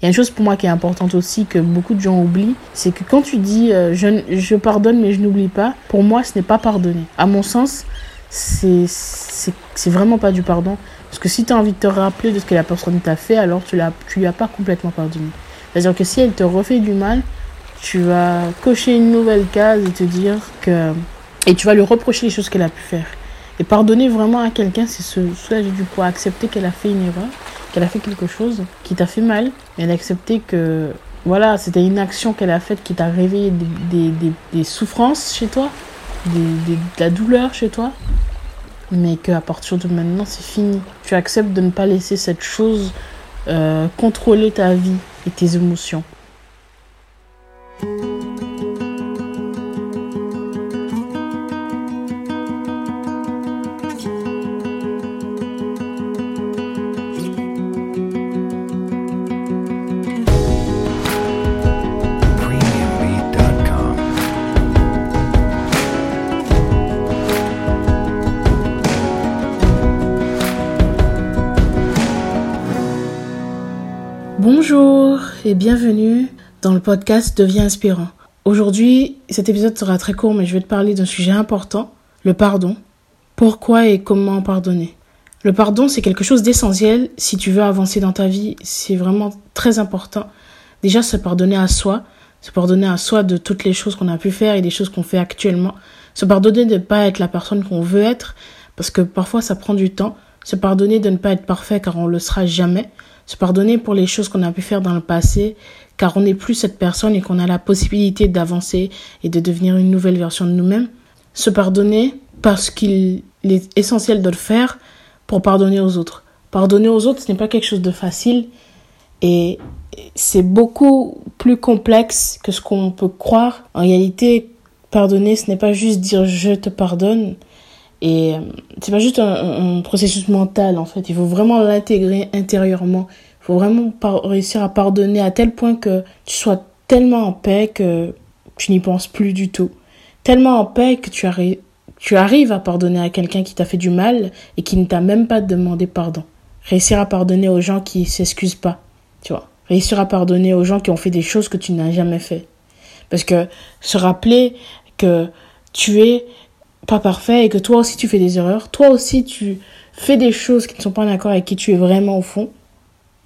Il y a une chose pour moi qui est importante aussi que beaucoup de gens oublient, c'est que quand tu dis euh, je, je pardonne mais je n'oublie pas, pour moi ce n'est pas pardonner. À mon sens, c'est vraiment pas du pardon. Parce que si tu as envie de te rappeler de ce que la personne t'a fait, alors tu ne lui as pas complètement pardonné. C'est-à-dire que si elle te refait du mal, tu vas cocher une nouvelle case et te dire que... Et tu vas lui reprocher les choses qu'elle a pu faire. Et pardonner vraiment à quelqu'un, c'est se soulager du poids, accepter qu'elle a fait une erreur, qu'elle a fait quelque chose qui t'a fait mal, et d'accepter que voilà, c'était une action qu'elle a faite qui t'a réveillé des, des, des, souffrances chez toi, de la douleur chez toi, mais qu'à partir de maintenant, c'est fini. Tu acceptes de ne pas laisser cette chose euh, contrôler ta vie et tes émotions. Bonjour et bienvenue dans le podcast Deviens inspirant. Aujourd'hui, cet épisode sera très court mais je vais te parler d'un sujet important, le pardon. Pourquoi et comment pardonner? Le pardon, c'est quelque chose d'essentiel si tu veux avancer dans ta vie, c'est vraiment très important. Déjà, se pardonner à soi, se pardonner à soi de toutes les choses qu'on a pu faire et des choses qu'on fait actuellement. Se pardonner de ne pas être la personne qu'on veut être, parce que parfois ça prend du temps. Se pardonner de ne pas être parfait car on le sera jamais se pardonner pour les choses qu'on a pu faire dans le passé, car on n'est plus cette personne et qu'on a la possibilité d'avancer et de devenir une nouvelle version de nous-mêmes. Se pardonner parce qu'il est essentiel de le faire pour pardonner aux autres. Pardonner aux autres, ce n'est pas quelque chose de facile et c'est beaucoup plus complexe que ce qu'on peut croire. En réalité, pardonner, ce n'est pas juste dire je te pardonne, et euh, c'est pas juste un, processus mental en fait. Il faut vraiment l'intégrer intérieurement. Il faut vraiment réussir à pardonner à tel point que tu sois tellement en paix que tu n'y penses plus du tout. Tellement en paix que tu, arrives tu arrives à pardonner à quelqu'un qui t'a fait du mal et qui ne t'a même pas demandé pardon. Réussir à pardonner aux gens qui s'excusent pas, tu vois. Réussir à pardonner aux gens qui ont fait des choses que tu n'as jamais fait. Parce que se rappeler que tu es pas parfait et que toi aussi tu fais des erreurs, toi aussi tu fais des choses qui ne sont pas en accord avec qui tu es vraiment au fond,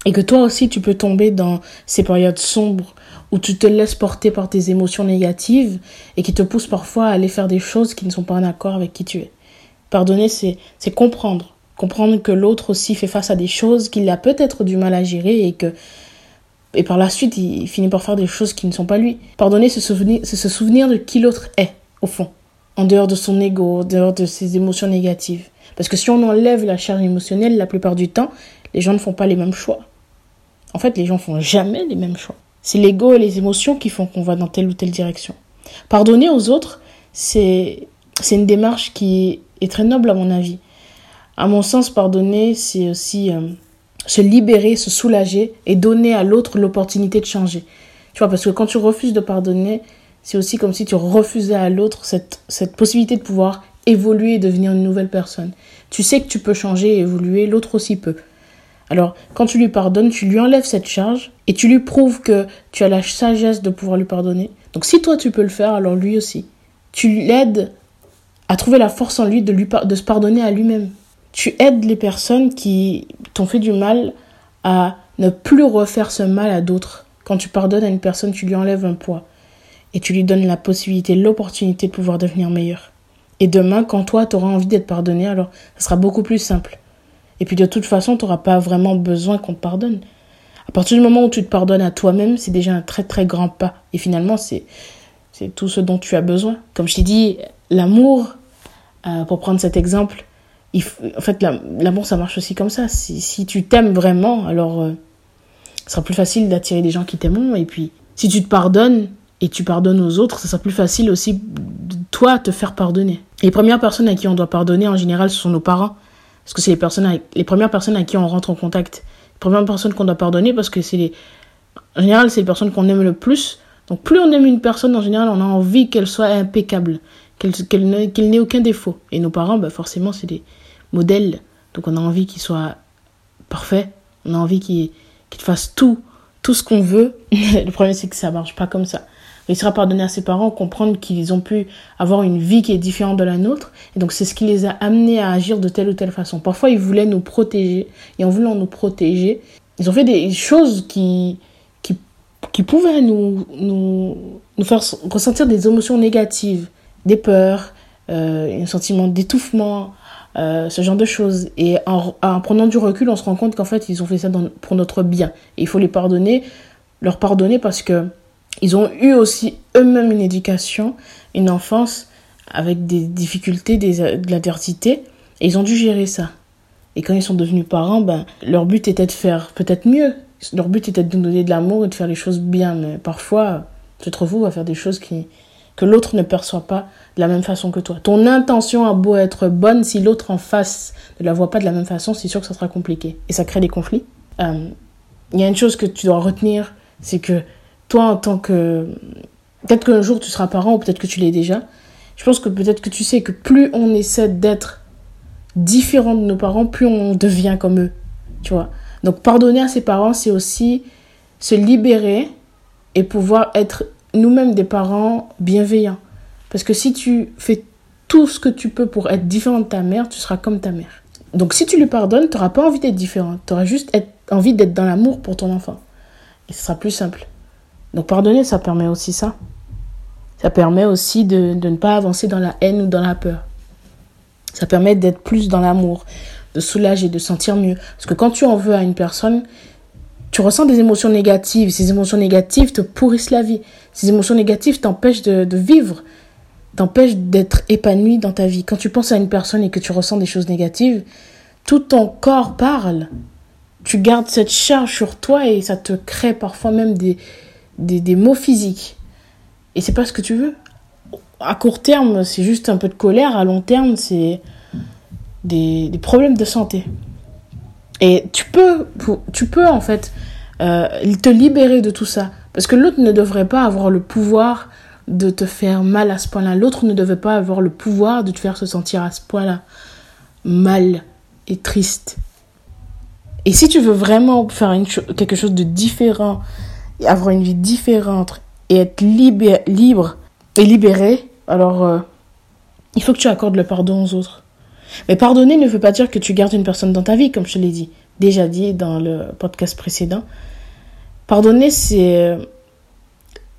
et que toi aussi tu peux tomber dans ces périodes sombres où tu te laisses porter par tes émotions négatives et qui te poussent parfois à aller faire des choses qui ne sont pas en accord avec qui tu es. Pardonner, c'est, comprendre. Comprendre que l'autre aussi fait face à des choses qu'il a peut-être du mal à gérer et que et par la suite, il finit par faire des choses qui ne sont pas lui. Pardonner, c'est se souvenir de qui l'autre est, au fond en dehors de son ego, en dehors de ses émotions négatives. Parce que si on enlève la charge émotionnelle, la plupart du temps, les gens ne font pas les mêmes choix. En fait, les gens font jamais les mêmes choix. C'est l'ego et les émotions qui font qu'on va dans telle ou telle direction. Pardonner aux autres, c'est une démarche qui est très noble à mon avis. À mon sens, pardonner, c'est aussi euh, se libérer, se soulager et donner à l'autre l'opportunité de changer. Tu vois, parce que quand tu refuses de pardonner, c'est aussi comme si tu refusais à l'autre cette, cette possibilité de pouvoir évoluer et devenir une nouvelle personne. Tu sais que tu peux changer et évoluer, l'autre aussi peut. Alors, quand tu lui pardonnes, tu lui enlèves cette charge et tu lui prouves que tu as la sagesse de pouvoir lui pardonner. Donc, si toi tu peux le faire, alors lui aussi. Tu l'aides à trouver la force en lui de, lui de se pardonner à lui-même. Tu aides les personnes qui t'ont fait du mal à ne plus refaire ce mal à d'autres. Quand tu pardonnes à une personne, tu lui enlèves un poids et tu lui donnes la possibilité, l'opportunité de pouvoir devenir meilleur. Et demain, quand toi, tu auras envie d'être pardonné, alors ça sera beaucoup plus simple. Et puis de toute façon, tu n'auras pas vraiment besoin qu'on te pardonne. À partir du moment où tu te pardonnes à toi-même, c'est déjà un très très grand pas. Et finalement, c'est tout ce dont tu as besoin. Comme je t'ai dit, l'amour, euh, pour prendre cet exemple, en fait, l'amour, ça marche aussi comme ça. Si, si tu t'aimes vraiment, alors euh, ce sera plus facile d'attirer des gens qui t'aimeront. Et puis, si tu te pardonnes, et tu pardonnes aux autres, ça sera plus facile aussi toi te faire pardonner. les premières personnes à qui on doit pardonner en général, ce sont nos parents. Parce que c'est les, personnes les premières personnes à qui on rentre en contact. Les premières personnes qu'on doit pardonner parce que c'est les... En général, c'est les personnes qu'on aime le plus. Donc plus on aime une personne, en général, on a envie qu'elle soit impeccable, qu'elle n'ait aucun défaut. Et nos parents, bah forcément, c'est des modèles. Donc on a envie qu'ils soient parfaits. On a envie qu'ils qu'ils fassent tout tout ce qu'on veut. le problème, c'est que ça marche pas comme ça. Réussir à pardonner à ses parents, comprendre qu'ils ont pu avoir une vie qui est différente de la nôtre. Et donc, c'est ce qui les a amenés à agir de telle ou telle façon. Parfois, ils voulaient nous protéger. Et en voulant nous protéger, ils ont fait des choses qui, qui, pouvaient nous, nous, nous faire ressentir des émotions négatives, des peurs, euh, un sentiment d'étouffement, euh, ce genre de choses. Et en, en, prenant du recul, on se rend compte qu'en fait, ils ont fait ça pour notre bien. Et il faut les pardonner, leur pardonner parce que ils ont eu aussi eux-mêmes une éducation, une enfance avec des difficultés, des, de l'adversité, et ils ont dû gérer ça. Et quand ils sont devenus parents, ben, leur but était de faire peut-être mieux. Leur but était de nous donner de l'amour et de faire les choses bien. Mais parfois, tu te retrouves à faire des choses qui, que l'autre ne perçoit pas de la même façon que toi. Ton intention a beau être bonne, si l'autre en face ne la voit pas de la même façon, c'est sûr que ça sera compliqué. Et ça crée des conflits. Euh, il y a une chose que tu dois retenir, c'est que toi, en tant que... Peut-être qu'un jour tu seras parent, ou peut-être que tu l'es déjà. Je pense que peut-être que tu sais que plus on essaie d'être différent de nos parents, plus on devient comme eux. Tu vois. Donc pardonner à ses parents, c'est aussi se libérer et pouvoir être nous-mêmes des parents bienveillants. Parce que si tu fais tout ce que tu peux pour être différent de ta mère, tu seras comme ta mère. Donc si tu lui pardonnes, tu n'auras pas envie d'être différent. Tu auras juste envie d'être dans l'amour pour ton enfant. Et ce sera plus simple. Donc pardonner, ça permet aussi ça. Ça permet aussi de, de ne pas avancer dans la haine ou dans la peur. Ça permet d'être plus dans l'amour, de soulager, de sentir mieux. Parce que quand tu en veux à une personne, tu ressens des émotions négatives. Ces émotions négatives te pourrissent la vie. Ces émotions négatives t'empêchent de, vivre, t'empêchent d'être épanoui dans ta vie. Quand tu penses à une personne et que tu ressens des choses négatives, tout ton corps parle. Tu gardes cette charge sur toi et ça te crée parfois même des, des, des maux physiques. Et c'est pas ce que tu veux. À court terme, c'est juste un peu de colère. À long terme, c'est des, des problèmes de santé. Et tu peux, tu peux en fait euh, te libérer de tout ça. Parce que l'autre ne devrait pas avoir le pouvoir de te faire mal à ce point-là. L'autre ne devait pas avoir le pouvoir de te faire se sentir à ce point-là mal et triste. Et si tu veux vraiment faire quelque chose de différent, avoir une vie différente, et être libre et libéré, alors euh, il faut que tu accordes le pardon aux autres. Mais pardonner ne veut pas dire que tu gardes une personne dans ta vie, comme je l'ai dit, déjà dit dans le podcast précédent. Pardonner, c'est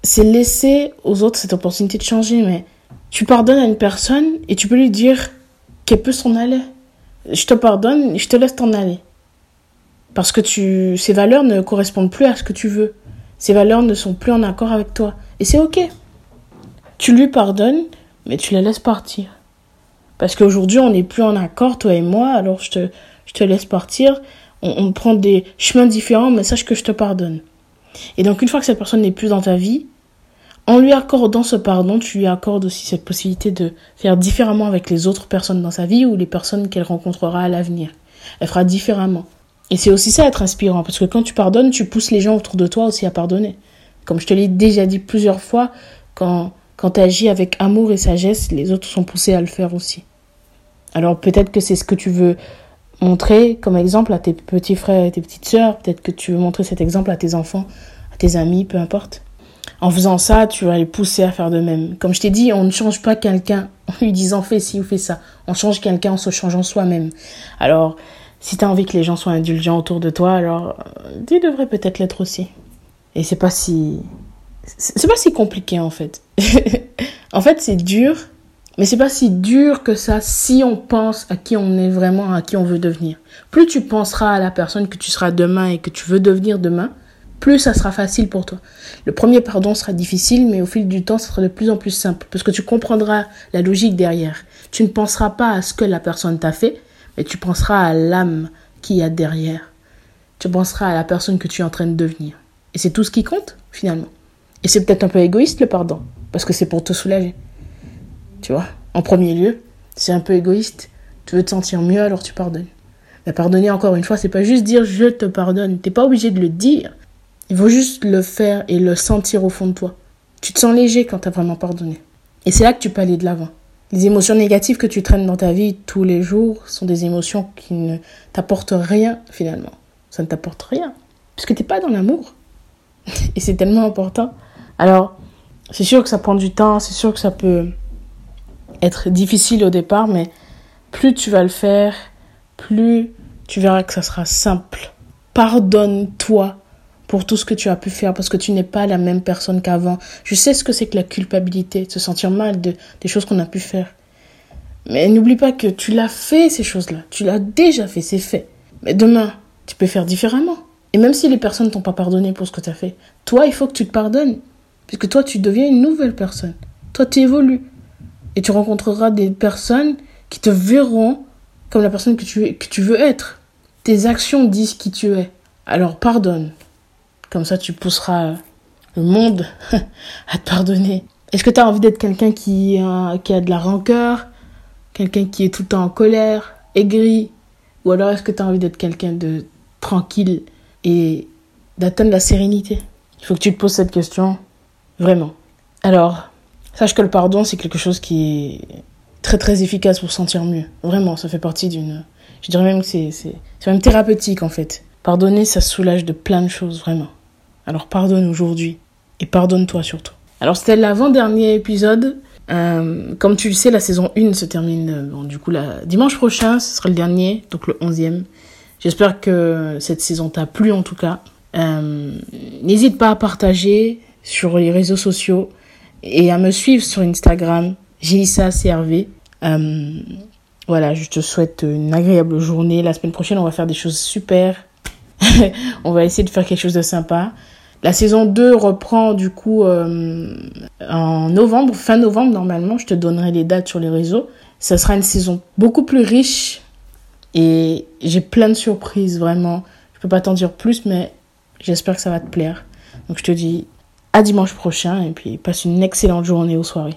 c'est laisser aux autres cette opportunité de changer, mais tu pardonnes à une personne et tu peux lui dire qu'elle peut s'en aller. Je te pardonne, je te laisse t'en aller. Parce que tu, ces valeurs ne correspondent plus à ce que tu veux. Ces valeurs ne sont plus en accord avec toi. Et c'est ok. Tu lui pardonnes, mais tu la laisses partir. Parce qu'aujourd'hui, on n'est plus en accord, toi et moi, alors je te, je te laisse partir. On, on prend des chemins différents, mais sache que je te pardonne. Et donc, une fois que cette personne n'est plus dans ta vie, en lui accordant ce pardon, tu lui accordes aussi cette possibilité de faire différemment avec les autres personnes dans sa vie ou les personnes qu'elle rencontrera à l'avenir. Elle fera différemment. Et c'est aussi ça être inspirant, parce que quand tu pardonnes, tu pousses les gens autour de toi aussi à pardonner. Comme je te l'ai déjà dit plusieurs fois, quand, quand tu agis avec amour et sagesse, les autres sont poussés à le faire aussi. Alors peut-être que c'est ce que tu veux montrer comme exemple à tes petits frères et tes petites sœurs, peut-être que tu veux montrer cet exemple à tes enfants, à tes amis, peu importe. En faisant ça, tu vas les pousser à faire de même. Comme je t'ai dit, on ne change pas quelqu'un en lui disant fais ci ou fais ça. On change quelqu'un en se changeant soi-même. Alors, si tu as envie que les gens soient indulgents autour de toi, alors tu devrais peut-être l'être aussi. Et c'est pas si c'est pas si compliqué en fait. en fait, c'est dur mais c'est pas si dur que ça si on pense à qui on est vraiment, à qui on veut devenir. Plus tu penseras à la personne que tu seras demain et que tu veux devenir demain, plus ça sera facile pour toi. Le premier pardon sera difficile, mais au fil du temps, ça sera de plus en plus simple parce que tu comprendras la logique derrière. Tu ne penseras pas à ce que la personne t'a fait, mais tu penseras à l'âme qu'il y a derrière. Tu penseras à la personne que tu es en train de devenir. Et c'est tout ce qui compte, finalement. Et c'est peut-être un peu égoïste le pardon, parce que c'est pour te soulager. Tu vois En premier lieu, c'est un peu égoïste. Tu veux te sentir mieux, alors tu pardonnes. Mais pardonner, encore une fois, c'est pas juste dire je te pardonne. T'es pas obligé de le dire. Il faut juste le faire et le sentir au fond de toi. Tu te sens léger quand t'as vraiment pardonné. Et c'est là que tu peux aller de l'avant. Les émotions négatives que tu traînes dans ta vie tous les jours sont des émotions qui ne t'apportent rien finalement. Ça ne t'apporte rien. Puisque t'es pas dans l'amour. Et c'est tellement important. Alors, c'est sûr que ça prend du temps, c'est sûr que ça peut être difficile au départ, mais plus tu vas le faire, plus tu verras que ça sera simple. Pardonne-toi pour tout ce que tu as pu faire parce que tu n'es pas la même personne qu'avant. Je sais ce que c'est que la culpabilité, de se sentir mal de, des choses qu'on a pu faire. Mais n'oublie pas que tu l'as fait, ces choses-là. Tu l'as déjà fait, c'est fait. Mais demain, tu peux faire différemment. Et même si les personnes t'ont pas pardonné pour ce que tu as fait, toi, il faut que tu te pardonnes. Puisque toi, tu deviens une nouvelle personne. Toi, tu évolues. Et tu rencontreras des personnes qui te verront comme la personne que tu, que tu veux être. Tes actions disent qui tu es. Alors pardonne. Comme ça, tu pousseras le monde à te pardonner. Est-ce que tu as envie d'être quelqu'un qui, qui a de la rancœur? Quelqu'un qui est tout le temps en colère, aigri? Ou alors est-ce que tu as envie d'être quelqu'un de tranquille et d'atteindre la sérénité? Il faut que tu te poses cette question vraiment. Alors, sache que le pardon, c'est quelque chose qui est très très efficace pour se sentir mieux. Vraiment, ça fait partie d'une... Je dirais même que c'est même thérapeutique en fait. Pardonner, ça soulage de plein de choses, vraiment. Alors pardonne aujourd'hui. Et pardonne-toi surtout. Alors c'était l'avant-dernier épisode. Euh, comme tu le sais, la saison 1 se termine euh, bon, du coup la... dimanche prochain, ce sera le dernier, donc le 11e. J'espère que cette saison t'a plu en tout cas. Euh, n'hésite pas à partager sur les réseaux sociaux et à me suivre sur Instagram, Gélissa CRV. Euh, voilà, je te souhaite une agréable journée. La semaine prochaine, on va faire des choses super. on va essayer de faire quelque chose de sympa. La saison 2 reprend du coup euh, en novembre, fin novembre normalement. Je te donnerai les dates sur les réseaux. Ça sera une saison beaucoup plus riche et j'ai plein de surprises vraiment. Je peux pas t'en dire plus, mais j'espère que ça va te plaire. Donc je te dis à dimanche prochain et puis passe une excellente journée ou soirée.